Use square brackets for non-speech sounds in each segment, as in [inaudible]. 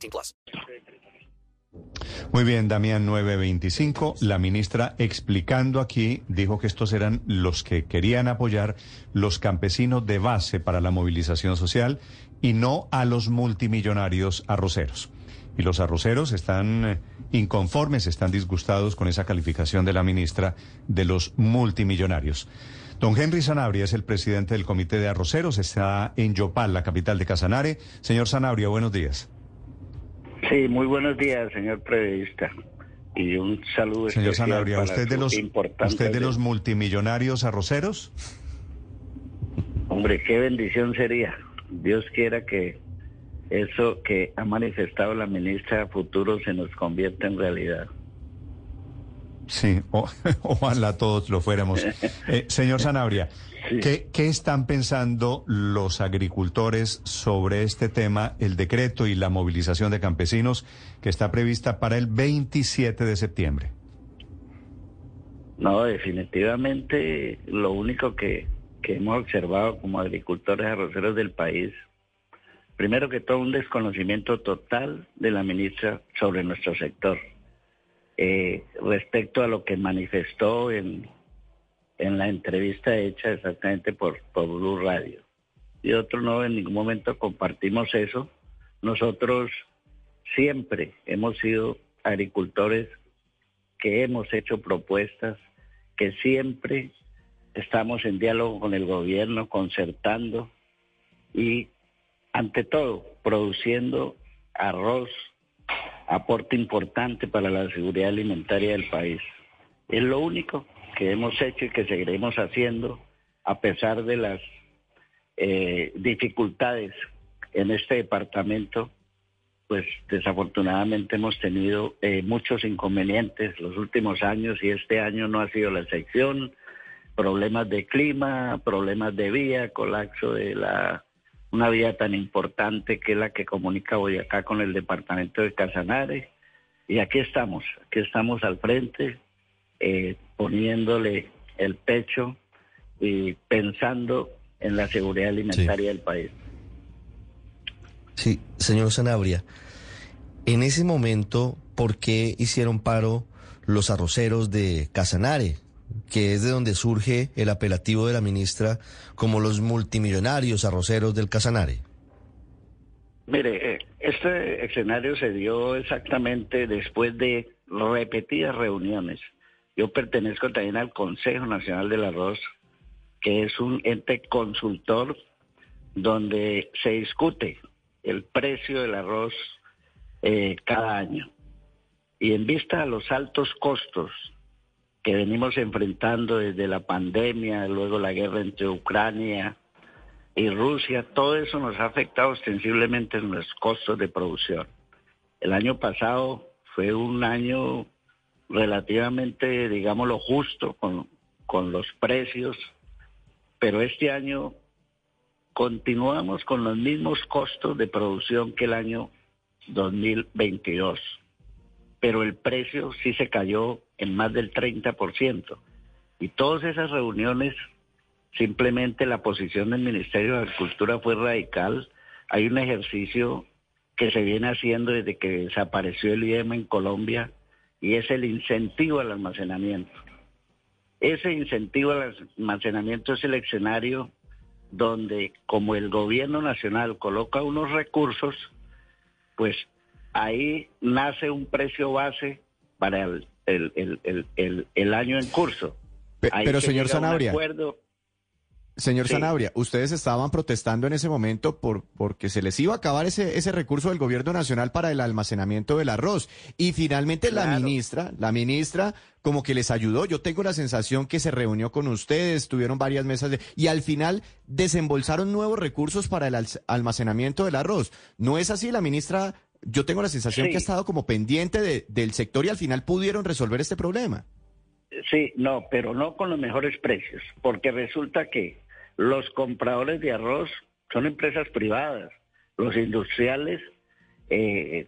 18 plus. Muy bien, Damián 925. La ministra explicando aquí dijo que estos eran los que querían apoyar los campesinos de base para la movilización social y no a los multimillonarios arroceros. Y los arroceros están eh, inconformes, están disgustados con esa calificación de la ministra de los multimillonarios. Don Henry Sanabria es el presidente del Comité de Arroceros, está en Yopal, la capital de Casanare. Señor Sanabria, buenos días. Sí, muy buenos días, señor periodista. Y un saludo Señor Sanabria, para ¿usted de los, usted de los multimillonarios arroceros? Hombre, qué bendición sería. Dios quiera que eso que ha manifestado la ministra futuro se nos convierta en realidad. Sí, o- [laughs] ojalá todos lo fuéramos. Eh, señor Sanabria, Sí. ¿qué, qué están pensando los agricultores sobre este tema, el decreto y la movilización de campesinos que está prevista para el 27 de septiembre? No, definitivamente lo único que, que hemos observado como agricultores arroceros del país, primero que todo un desconocimiento total de la ministra sobre nuestro sector. Eh, respecto a lo que manifestó en, en la entrevista hecha exactamente por, por Blue Radio. Y otro no, en ningún momento compartimos eso. Nosotros siempre hemos sido agricultores que hemos hecho propuestas, que siempre estamos en diálogo con el gobierno, concertando y, ante todo, produciendo arroz, aporte importante para la seguridad alimentaria del país. Es lo único que hemos hecho y que seguiremos haciendo a pesar de las eh, dificultades en este departamento pues desafortunadamente hemos tenido eh, muchos inconvenientes los últimos años y este año no ha sido la excepción. Problemas de clima, problemas de vía, colapso de la una vía tan importante que es la que comunica Boyacá con el departamento de Casanare. Y aquí estamos, aquí estamos al frente, eh, poniéndole el pecho y pensando en la seguridad alimentaria del país. Sí, señor Sanabria, en ese momento, ¿por qué hicieron paro los arroceros de Casanare, que es de donde surge el apelativo de la ministra como los multimillonarios arroceros del Casanare? Mire, eh, este escenario se dio exactamente después de repetidas reuniones. Yo pertenezco también al Consejo Nacional del Arroz, que es un ente consultor donde se discute el precio del arroz eh, cada año. Y en vista a los altos costos que venimos enfrentando desde la pandemia, luego la guerra entre Ucrania y Rusia, todo eso nos ha afectado ostensiblemente en los costos de producción. El año pasado fue un año relativamente, digámoslo, justo con, con los precios, pero este año continuamos con los mismos costos de producción que el año 2022, pero el precio sí se cayó en más del 30%. Y todas esas reuniones, simplemente la posición del Ministerio de Agricultura fue radical. Hay un ejercicio que se viene haciendo desde que desapareció el IEM en Colombia y es el incentivo al almacenamiento. Ese incentivo al almacenamiento es el escenario donde como el gobierno nacional coloca unos recursos, pues ahí nace un precio base para el, el, el, el, año en curso. Pe- Ahí pero se señor Sanabria, señor Sí. Sanabria, ustedes estaban protestando en ese momento por porque se les iba a acabar ese ese recurso del gobierno nacional para el almacenamiento del arroz y finalmente la ministra, la ministra como que les ayudó. Yo tengo la sensación que se reunió con ustedes, tuvieron varias mesas de y al final desembolsaron nuevos recursos para el almacenamiento del arroz. ¿No es así? La ministra yo tengo la sensación Sí. que ha estado como pendiente de- del sector y al final pudieron resolver este problema. Sí, no, pero no con los mejores precios, porque resulta que los compradores de arroz son empresas privadas, los industriales, eh,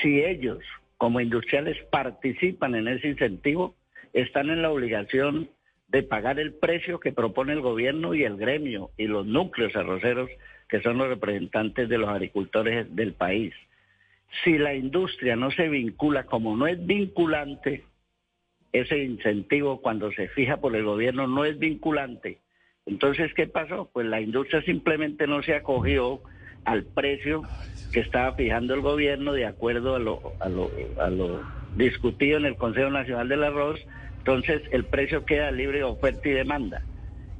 si ellos como industriales participan en ese incentivo, están en la obligación de pagar el precio que propone el gobierno y el gremio y los núcleos arroceros, que son los representantes de los agricultores del país. Si la industria no se vincula, como no es vinculante, ese incentivo cuando se fija por el gobierno no es vinculante. Entonces, ¿qué pasó? Pues la industria simplemente no se acogió al precio que estaba fijando el gobierno de acuerdo a lo, a lo, a lo discutido en el Consejo Nacional del Arroz. Entonces, el precio queda libre de oferta y demanda.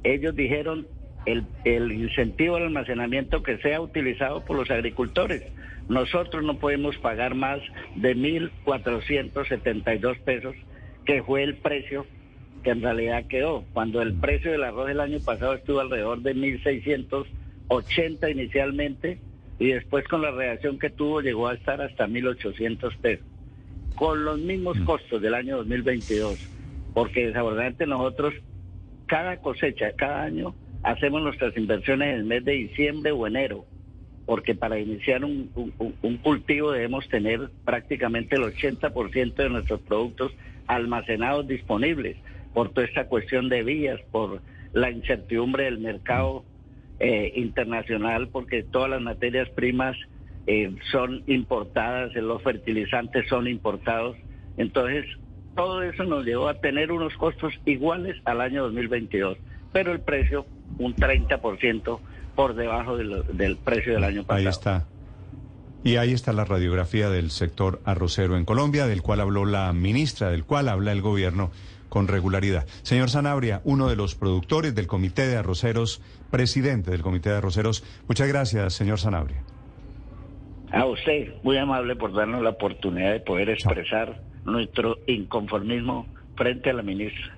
Ellos dijeron el, el incentivo al almacenamiento que sea utilizado por los agricultores. Nosotros no podemos pagar más de 1.472 pesos, que fue el precio que en realidad quedó. Cuando el precio del arroz el año pasado estuvo alrededor de 1.680 inicialmente y después con la reacción que tuvo llegó a estar hasta 1.800 pesos. Con los mismos costos del año 2022, porque desafortunadamente nosotros cada cosecha, cada año, hacemos nuestras inversiones en el mes de diciembre o enero, porque para iniciar un, un- un cultivo debemos tener prácticamente el 80% de nuestros productos almacenados disponibles, por toda esta cuestión de vías, por la incertidumbre del mercado eh, internacional, porque todas las materias primas eh, son importadas, los fertilizantes son importados. Entonces, todo eso nos llevó a tener unos costos iguales al año 2022, pero el precio un 30% por debajo de lo- del precio del año pasado. Ahí está. Y ahí está la radiografía del sector arrocero en Colombia, del cual habló la ministra, del cual habla el gobierno con regularidad. Señor Sanabria, uno de los productores del Comité de Arroceros, presidente del Comité de Arroceros. Muchas gracias, señor Sanabria. A usted, muy amable por darnos la oportunidad de poder expresar nuestro inconformismo frente a la ministra.